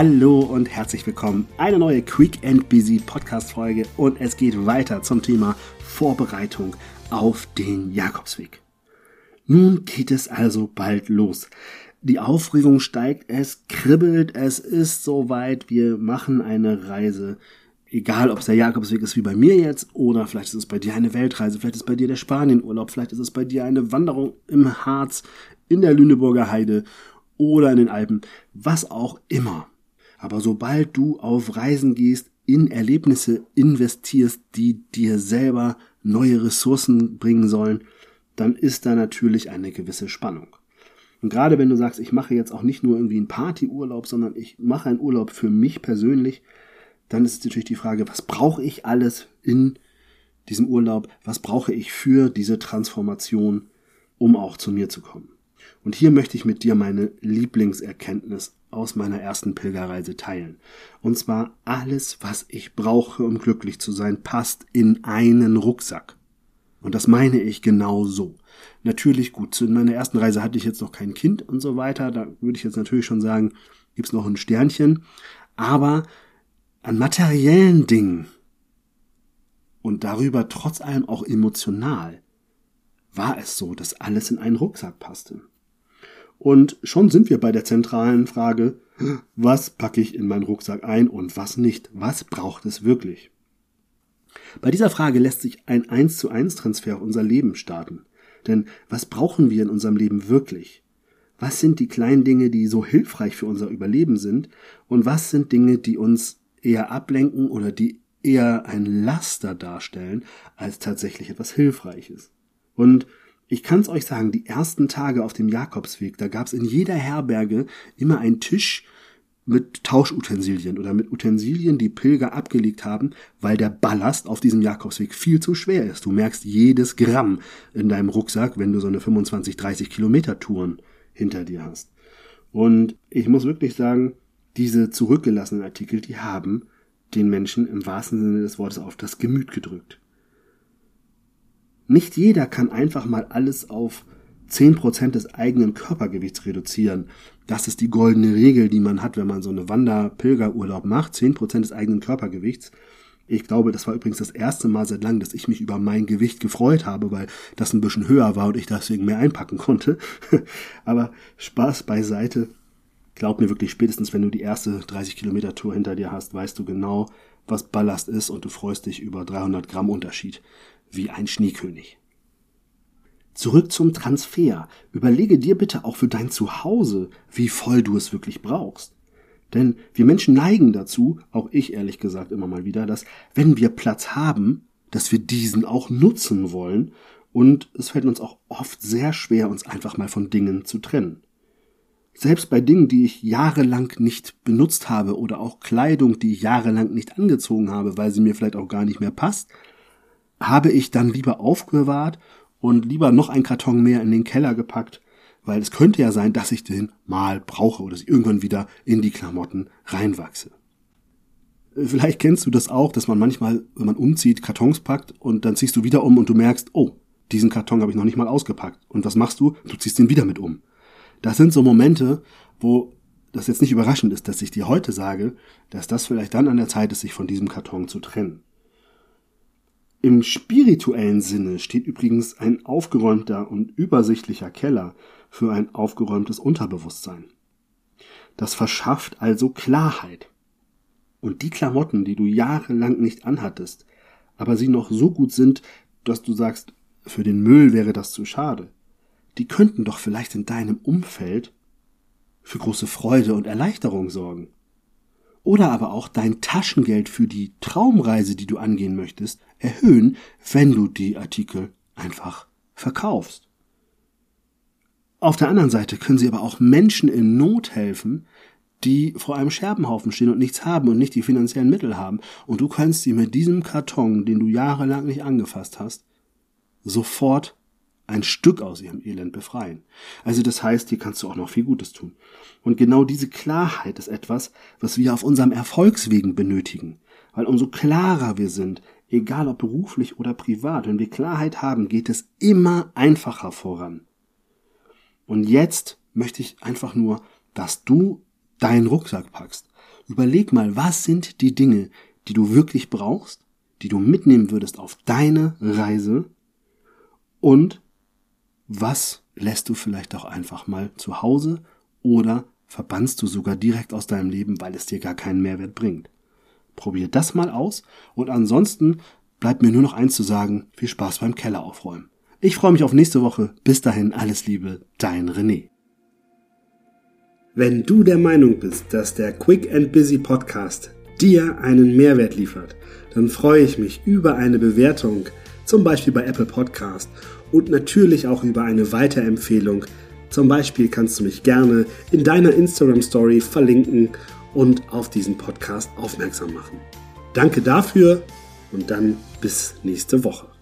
Hallo und herzlich willkommen. Eine neue Quick and Busy Podcast Folge und es geht weiter zum Thema Vorbereitung auf den Jakobsweg. Nun geht es also bald los. Die Aufregung steigt, es kribbelt, es ist soweit, wir machen eine Reise. Egal, ob es der Jakobsweg ist wie bei mir jetzt oder vielleicht ist es bei dir eine Weltreise, vielleicht ist bei dir der Spanienurlaub, vielleicht ist es bei dir eine Wanderung im Harz, in der Lüneburger Heide oder in den Alpen, was auch immer. Aber sobald du auf Reisen gehst, in Erlebnisse investierst, die dir selber neue Ressourcen bringen sollen, dann ist da natürlich eine gewisse Spannung. Und gerade wenn du sagst, ich mache jetzt auch nicht nur irgendwie einen Partyurlaub, sondern ich mache einen Urlaub für mich persönlich, dann ist natürlich die Frage, was brauche ich alles in diesem Urlaub? Was brauche ich für diese Transformation, um auch zu mir zu kommen? Und hier möchte ich mit dir meine Lieblingserkenntnis aus meiner ersten Pilgerreise teilen. Und zwar alles, was ich brauche, um glücklich zu sein, passt in einen Rucksack. Und das meine ich genau so. Natürlich gut, zu meiner ersten Reise hatte ich jetzt noch kein Kind und so weiter. Da würde ich jetzt natürlich schon sagen, gibt's noch ein Sternchen. Aber an materiellen Dingen und darüber trotz allem auch emotional war es so, dass alles in einen Rucksack passte. Und schon sind wir bei der zentralen Frage, was packe ich in meinen Rucksack ein und was nicht? Was braucht es wirklich? Bei dieser Frage lässt sich ein 1 zu 1 Transfer auf unser Leben starten. Denn was brauchen wir in unserem Leben wirklich? Was sind die kleinen Dinge, die so hilfreich für unser Überleben sind? Und was sind Dinge, die uns eher ablenken oder die eher ein Laster darstellen, als tatsächlich etwas Hilfreiches? Und ich kann's euch sagen, die ersten Tage auf dem Jakobsweg, da gab's in jeder Herberge immer einen Tisch mit Tauschutensilien oder mit Utensilien, die Pilger abgelegt haben, weil der Ballast auf diesem Jakobsweg viel zu schwer ist. Du merkst jedes Gramm in deinem Rucksack, wenn du so eine 25, 30 Kilometer Touren hinter dir hast. Und ich muss wirklich sagen, diese zurückgelassenen Artikel, die haben den Menschen im wahrsten Sinne des Wortes auf das Gemüt gedrückt. Nicht jeder kann einfach mal alles auf zehn Prozent des eigenen Körpergewichts reduzieren. Das ist die goldene Regel, die man hat, wenn man so eine Wander-Pilgerurlaub macht. Zehn Prozent des eigenen Körpergewichts. Ich glaube, das war übrigens das erste Mal seit langem, dass ich mich über mein Gewicht gefreut habe, weil das ein bisschen höher war und ich deswegen mehr einpacken konnte. Aber Spaß beiseite. Glaub mir wirklich, spätestens wenn du die erste 30 Kilometer Tour hinter dir hast, weißt du genau, was Ballast ist und du freust dich über 300 Gramm Unterschied wie ein Schneekönig. Zurück zum Transfer. Überlege dir bitte auch für dein Zuhause, wie voll du es wirklich brauchst. Denn wir Menschen neigen dazu, auch ich ehrlich gesagt immer mal wieder, dass wenn wir Platz haben, dass wir diesen auch nutzen wollen und es fällt uns auch oft sehr schwer, uns einfach mal von Dingen zu trennen. Selbst bei Dingen, die ich jahrelang nicht benutzt habe oder auch Kleidung, die ich jahrelang nicht angezogen habe, weil sie mir vielleicht auch gar nicht mehr passt, habe ich dann lieber aufbewahrt und lieber noch ein Karton mehr in den Keller gepackt, weil es könnte ja sein, dass ich den mal brauche oder dass ich irgendwann wieder in die Klamotten reinwachse. Vielleicht kennst du das auch, dass man manchmal, wenn man umzieht, Kartons packt und dann ziehst du wieder um und du merkst, oh, diesen Karton habe ich noch nicht mal ausgepackt. Und was machst du? Du ziehst den wieder mit um. Das sind so Momente, wo das jetzt nicht überraschend ist, dass ich dir heute sage, dass das vielleicht dann an der Zeit ist, sich von diesem Karton zu trennen. Im spirituellen Sinne steht übrigens ein aufgeräumter und übersichtlicher Keller für ein aufgeräumtes Unterbewusstsein. Das verschafft also Klarheit. Und die Klamotten, die du jahrelang nicht anhattest, aber sie noch so gut sind, dass du sagst, für den Müll wäre das zu schade, die könnten doch vielleicht in deinem Umfeld für große Freude und Erleichterung sorgen oder aber auch dein Taschengeld für die Traumreise, die du angehen möchtest, erhöhen, wenn du die Artikel einfach verkaufst. Auf der anderen Seite können sie aber auch Menschen in Not helfen, die vor einem Scherbenhaufen stehen und nichts haben und nicht die finanziellen Mittel haben. Und du kannst sie mit diesem Karton, den du jahrelang nicht angefasst hast, sofort ein Stück aus ihrem Elend befreien. Also das heißt, hier kannst du auch noch viel Gutes tun. Und genau diese Klarheit ist etwas, was wir auf unserem Erfolgswegen benötigen. Weil umso klarer wir sind, egal ob beruflich oder privat, wenn wir Klarheit haben, geht es immer einfacher voran. Und jetzt möchte ich einfach nur, dass du deinen Rucksack packst Überleg mal, was sind die Dinge, die du wirklich brauchst, die du mitnehmen würdest auf deine Reise und was lässt du vielleicht auch einfach mal zu Hause oder verbannst du sogar direkt aus deinem Leben, weil es dir gar keinen Mehrwert bringt. Probier das mal aus und ansonsten bleibt mir nur noch eins zu sagen, viel Spaß beim Keller aufräumen. Ich freue mich auf nächste Woche. Bis dahin alles Liebe, dein René. Wenn du der Meinung bist, dass der Quick and Busy Podcast dir einen Mehrwert liefert, dann freue ich mich über eine Bewertung, zum Beispiel bei Apple Podcast und natürlich auch über eine Weiterempfehlung. Zum Beispiel kannst du mich gerne in deiner Instagram Story verlinken und auf diesen Podcast aufmerksam machen. Danke dafür und dann bis nächste Woche.